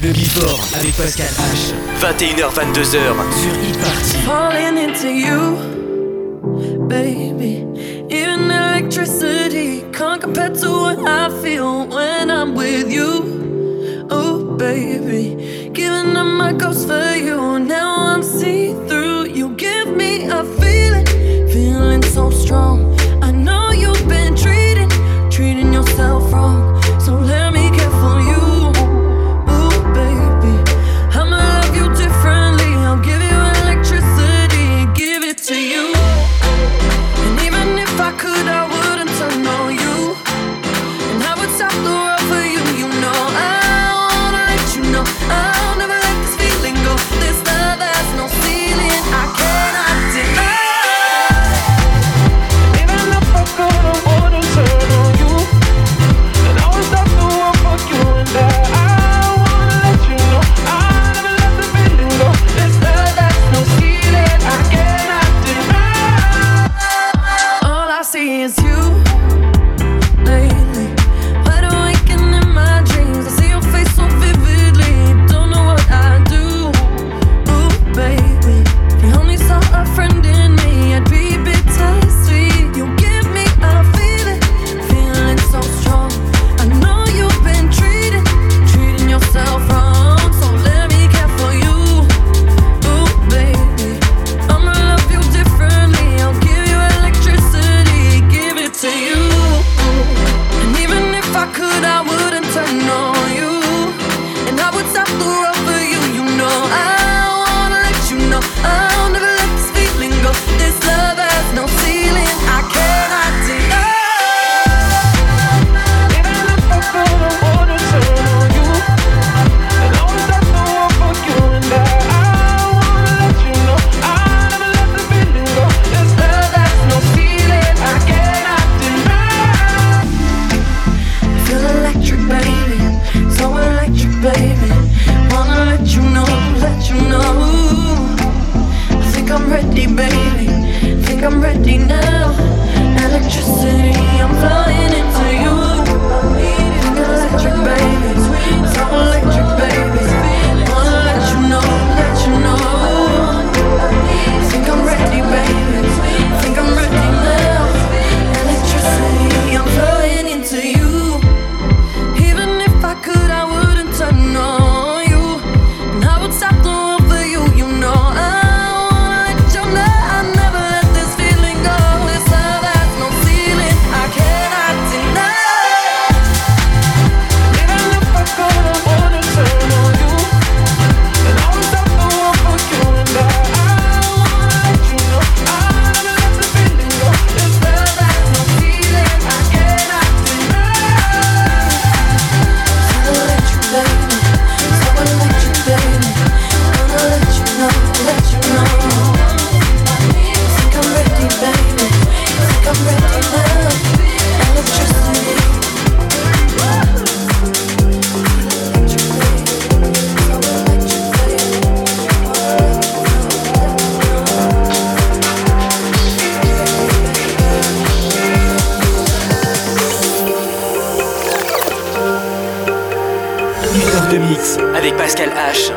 Le Before avec Pascal H. 21h22h sur e-party. Falling into you, baby. Even electricity can't compare to what I feel when I'm with you. Oh, baby. Giving up my ghost for you. Now I'm see through. You give me a feeling, feeling so strong. heures de mix avec Pascal H.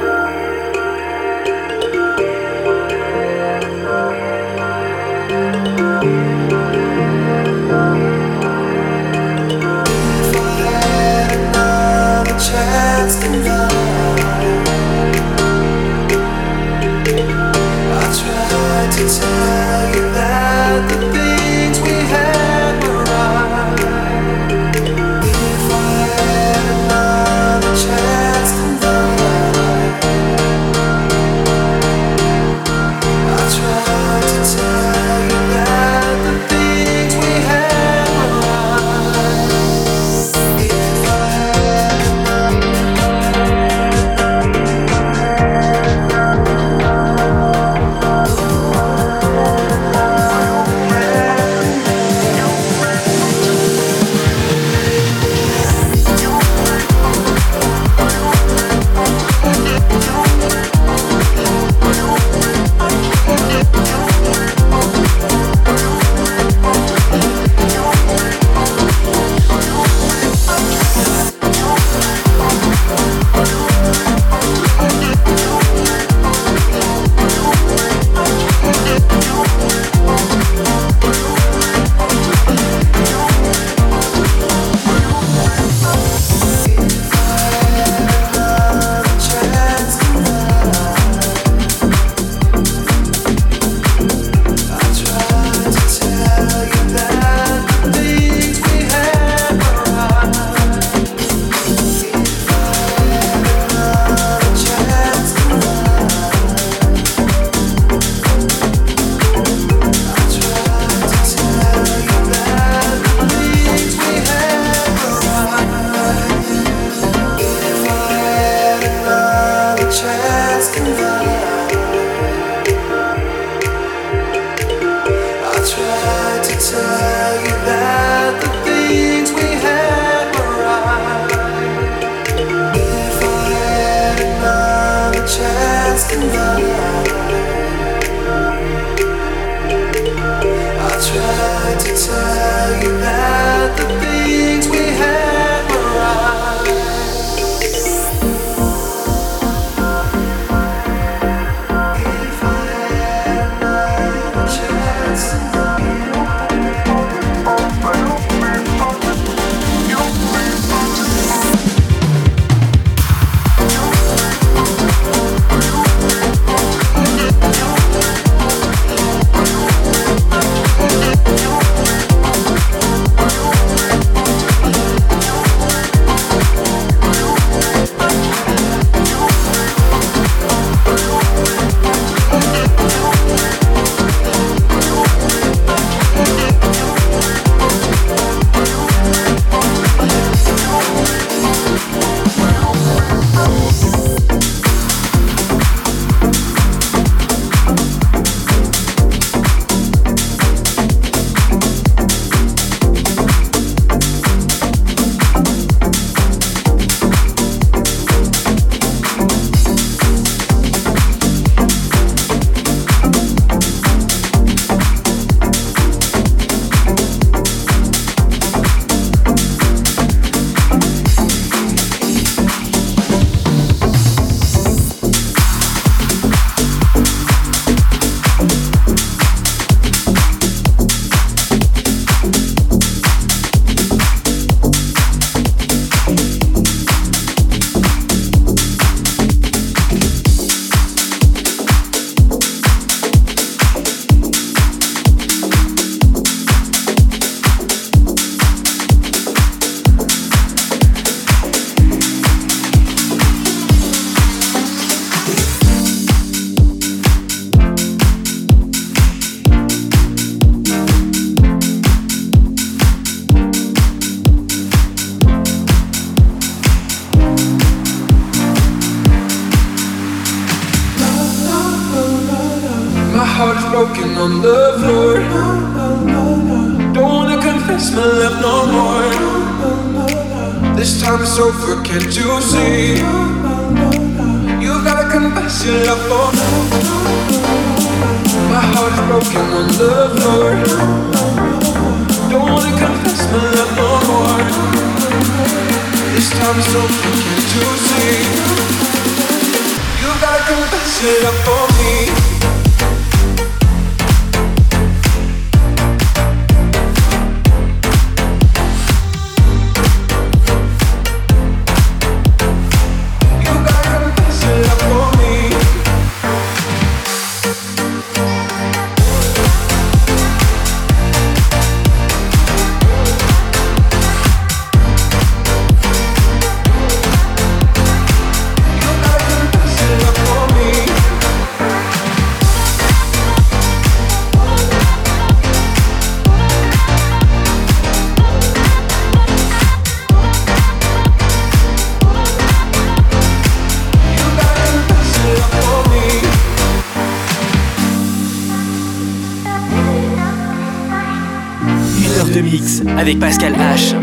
avec Pascal H.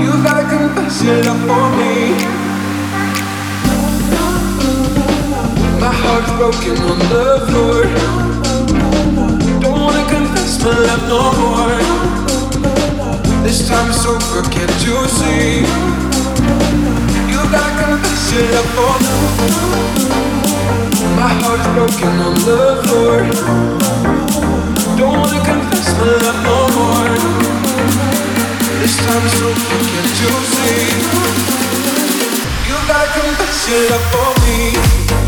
You gotta confess your love for me. My heart's broken on the floor. Don't wanna confess my love no more. This time it's over, can't you see? You gotta confess your love for me. My heart's broken on the floor. Don't wanna confess my love no more. This time it's over, can't you see? You gotta confess your love for me.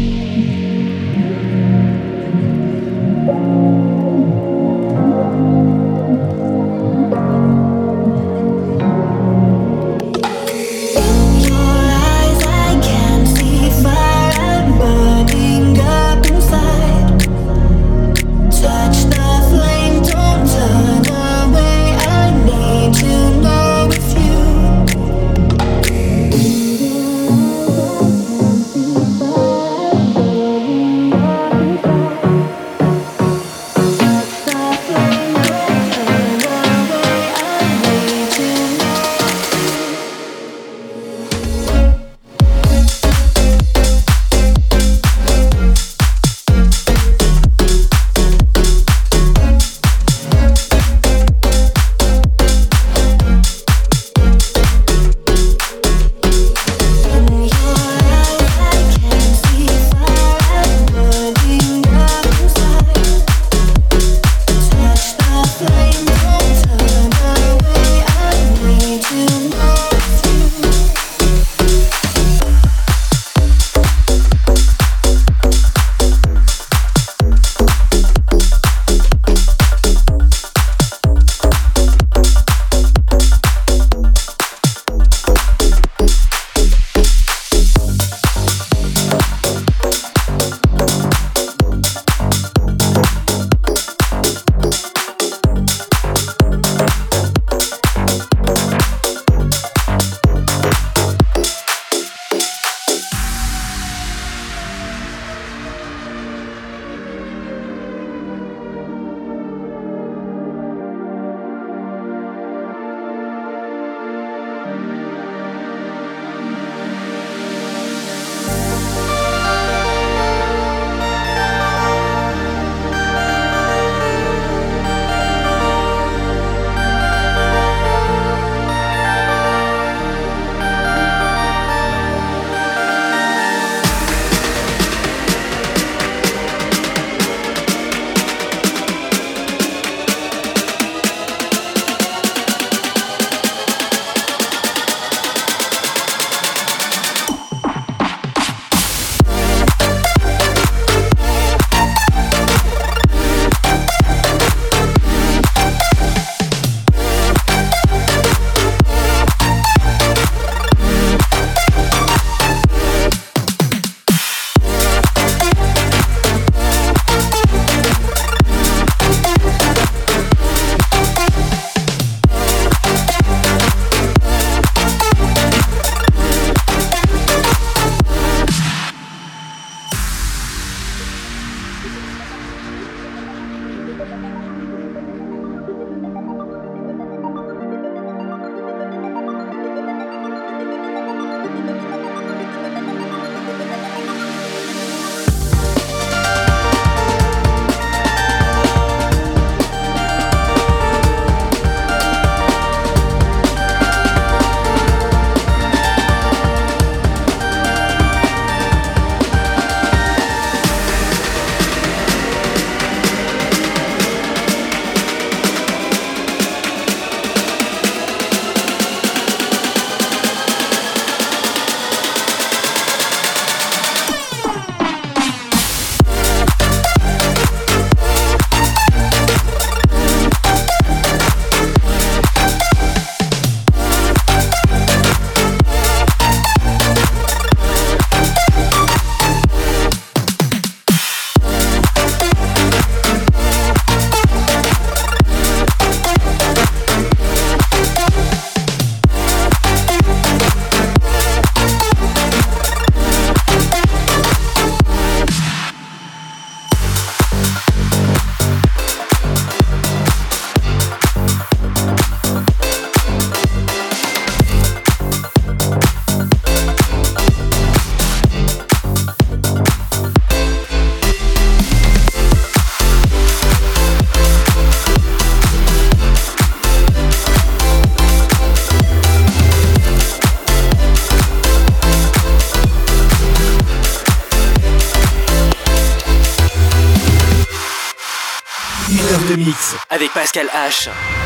Pascal H.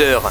heures.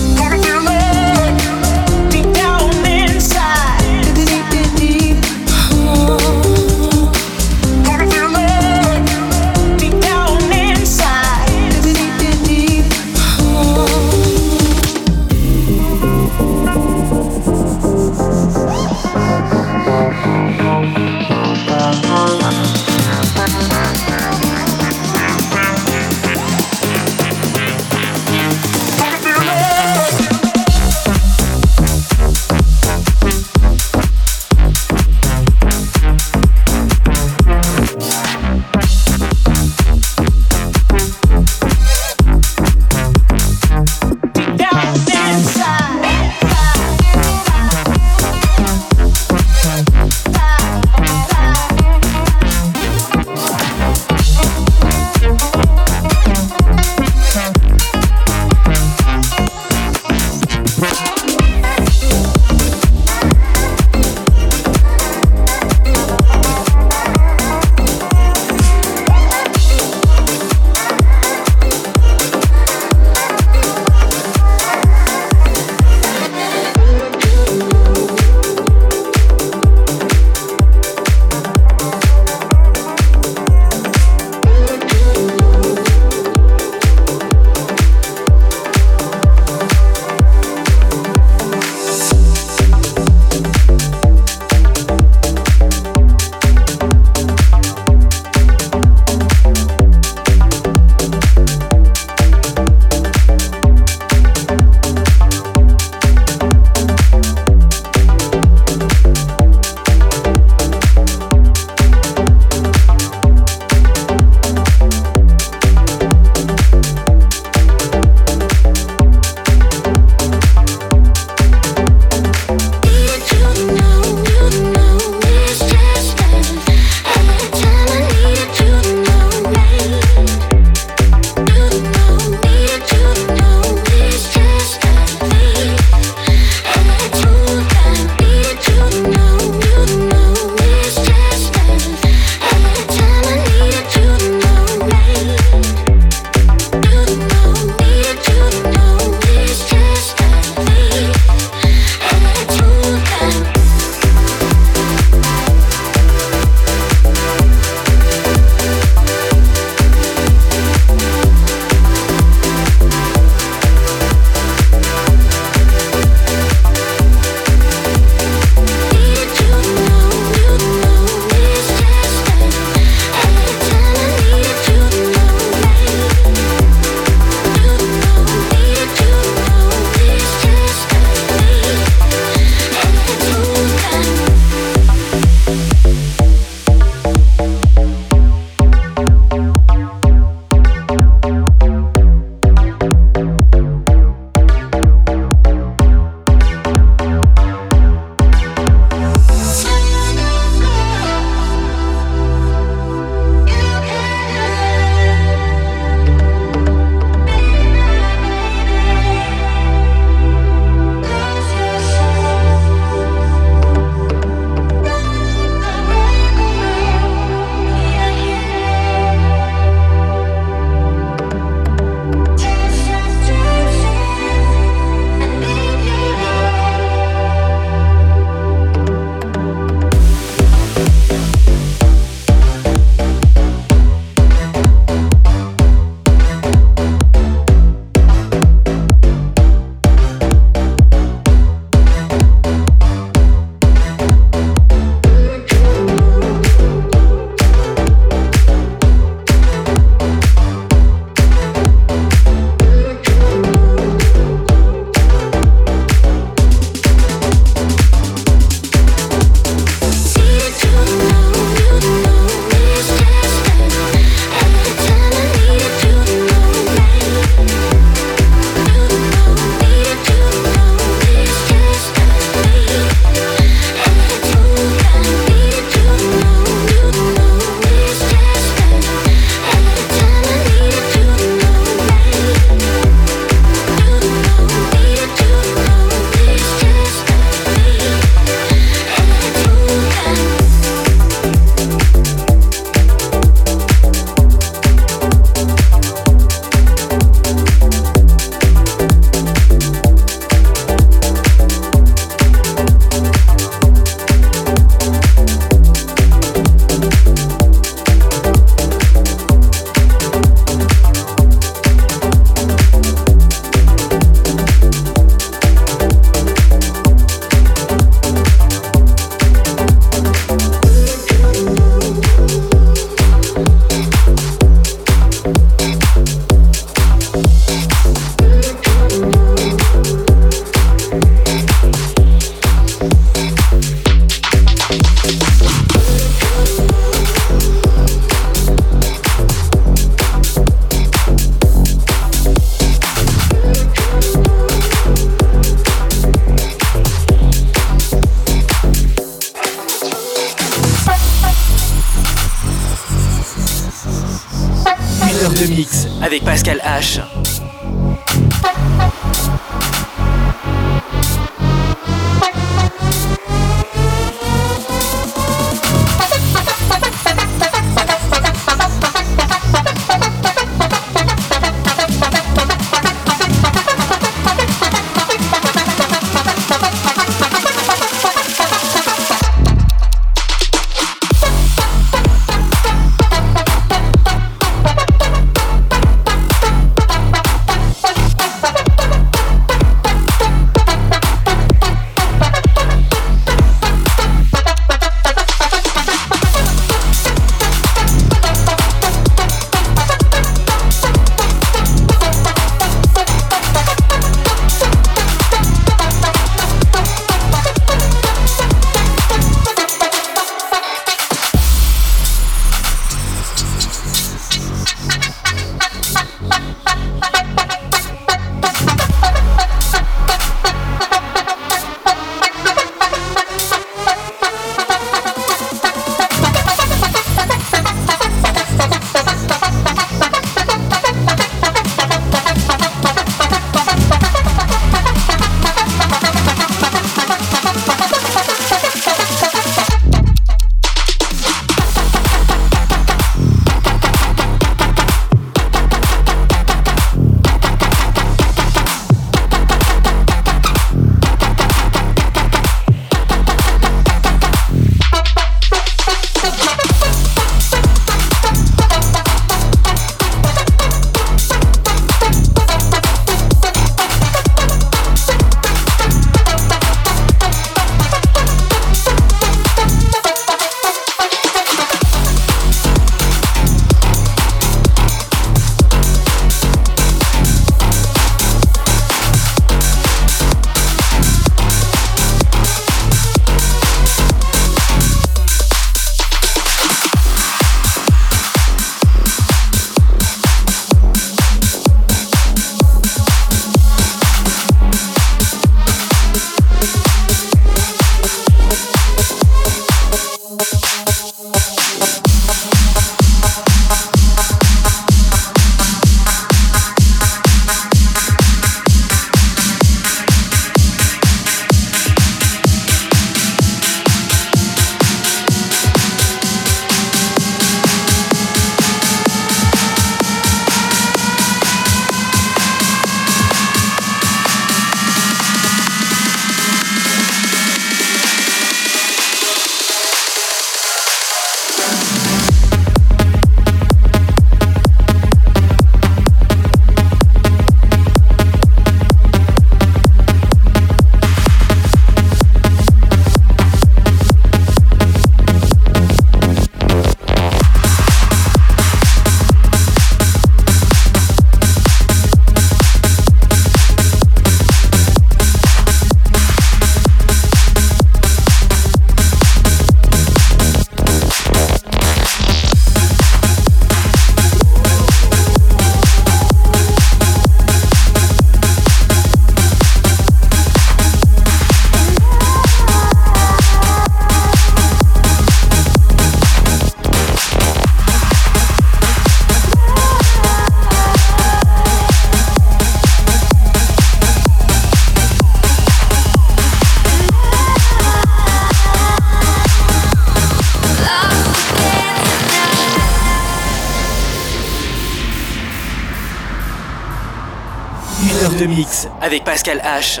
avec Pascal H.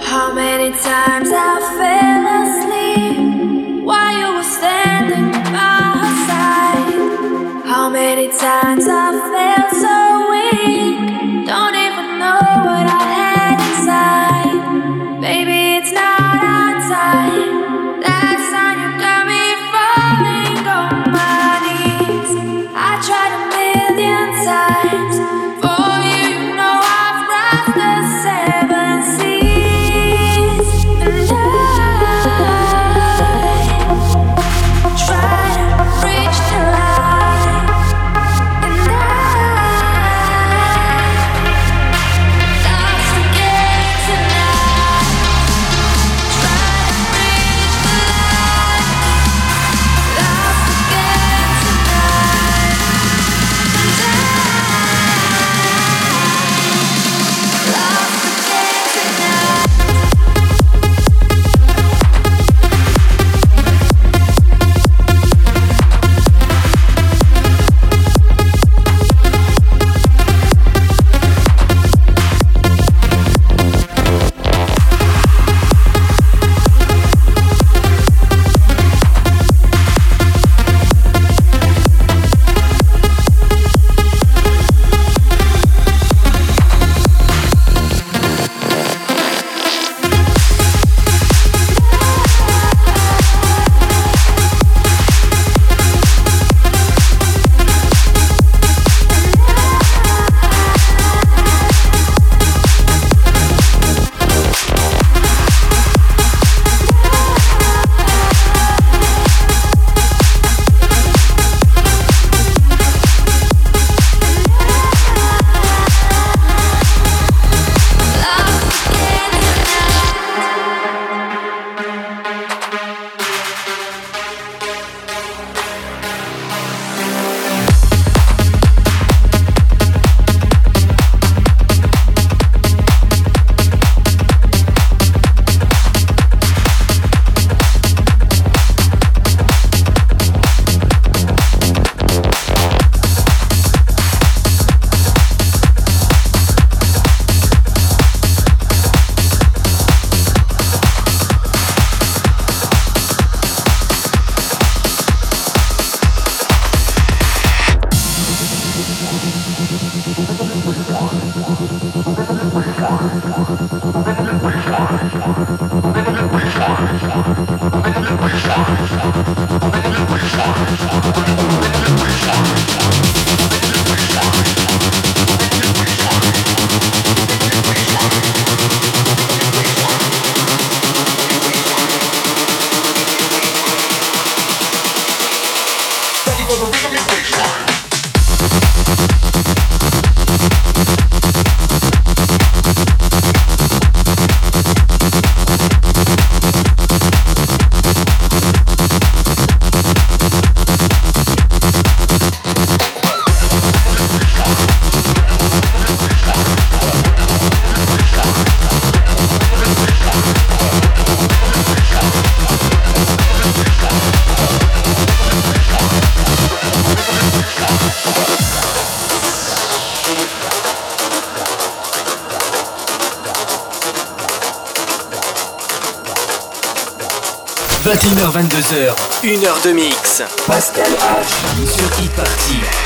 How many times I fell asleep while you were standing by her side? How many times I felt so 22h, 1 heure de mix. Pascal H. Sur Hit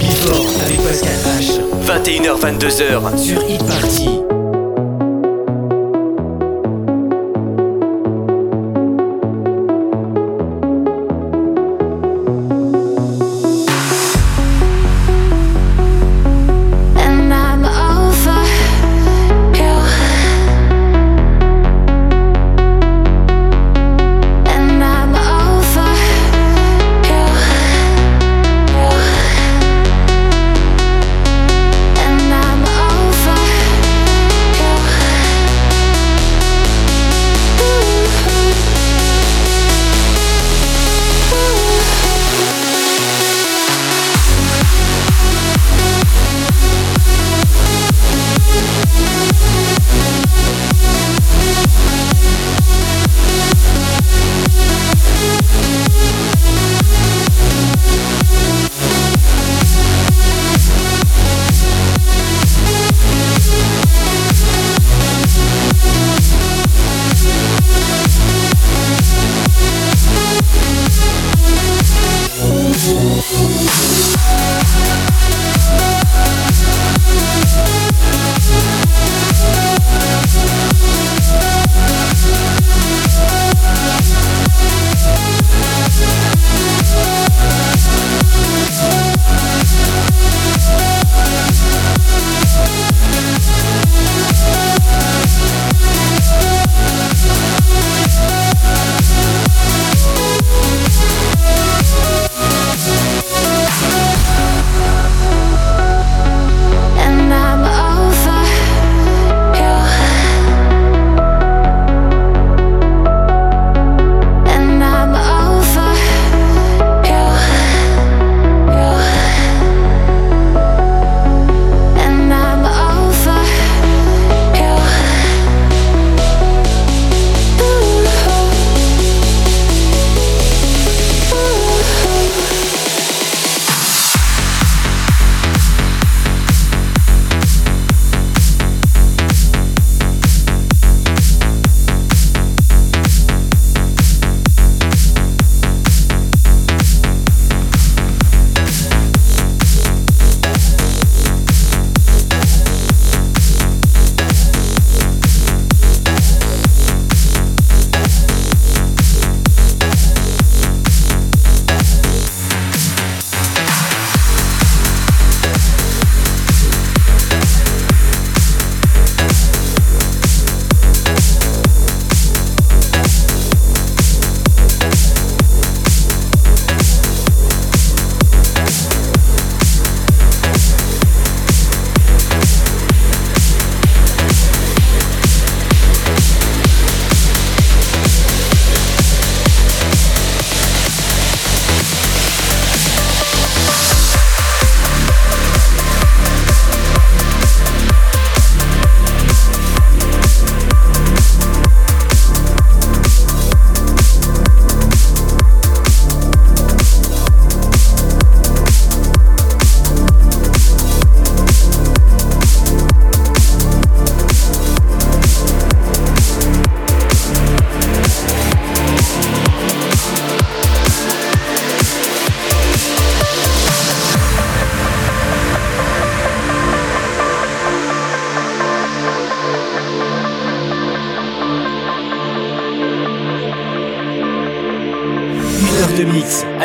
Before avec Pascal H. 21h-22h sur e-party.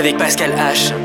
Avec Pascal H.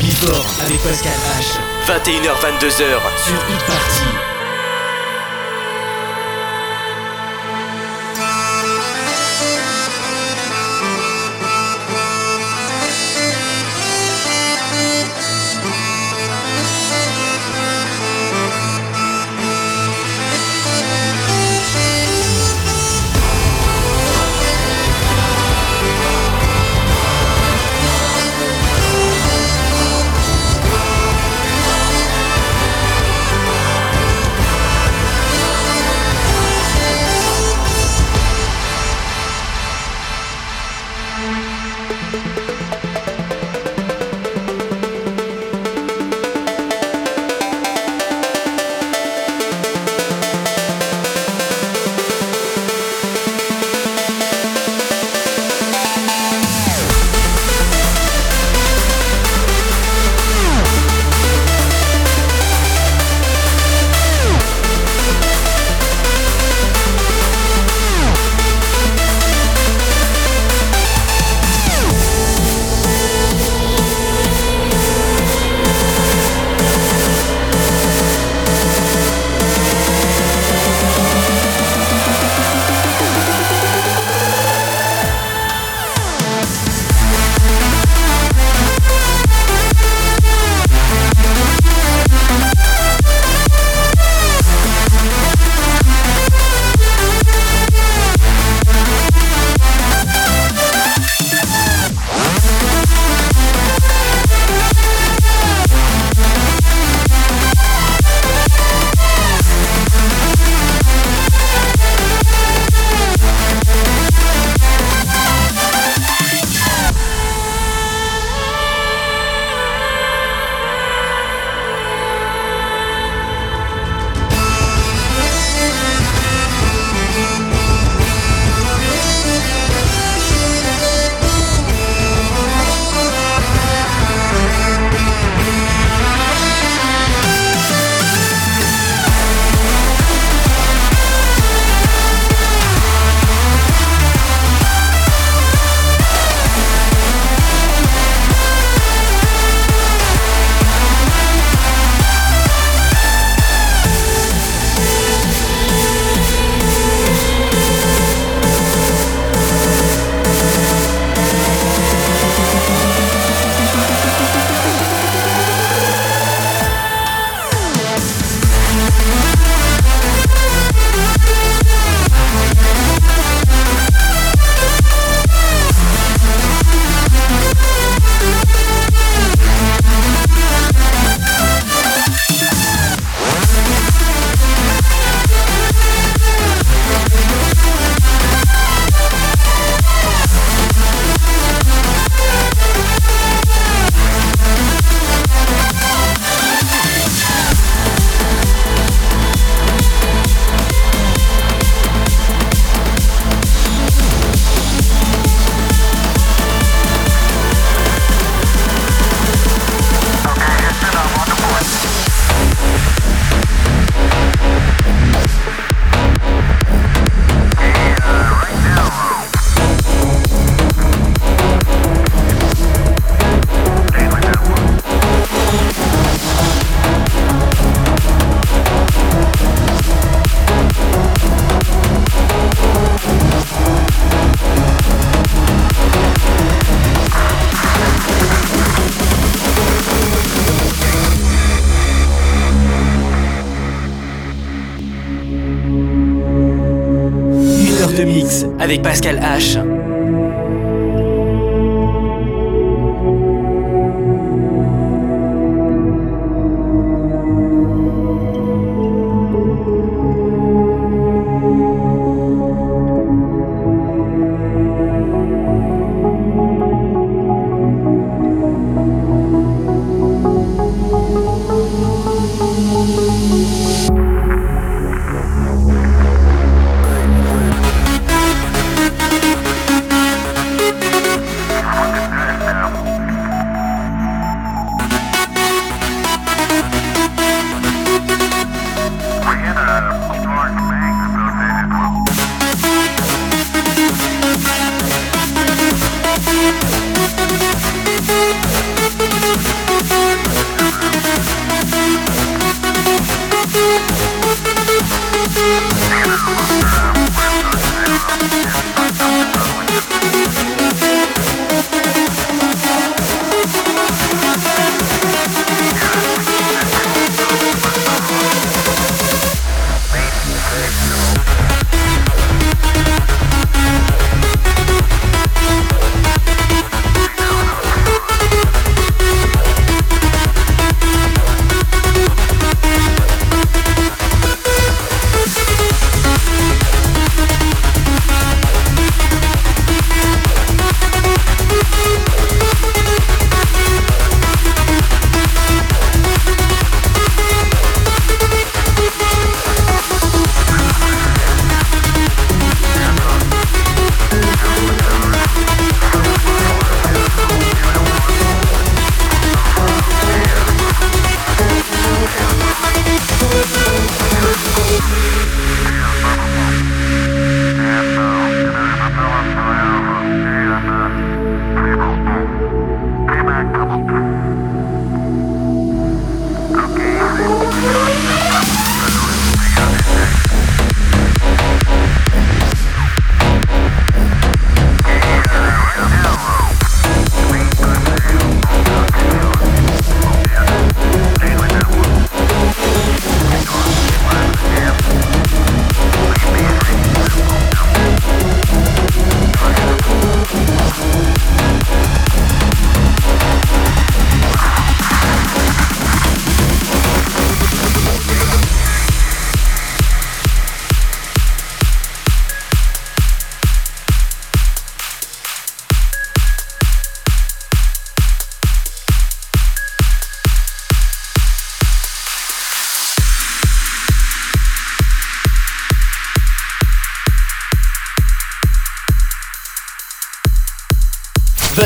Before avec Pascal H. 21h22h. Sur Hit Party.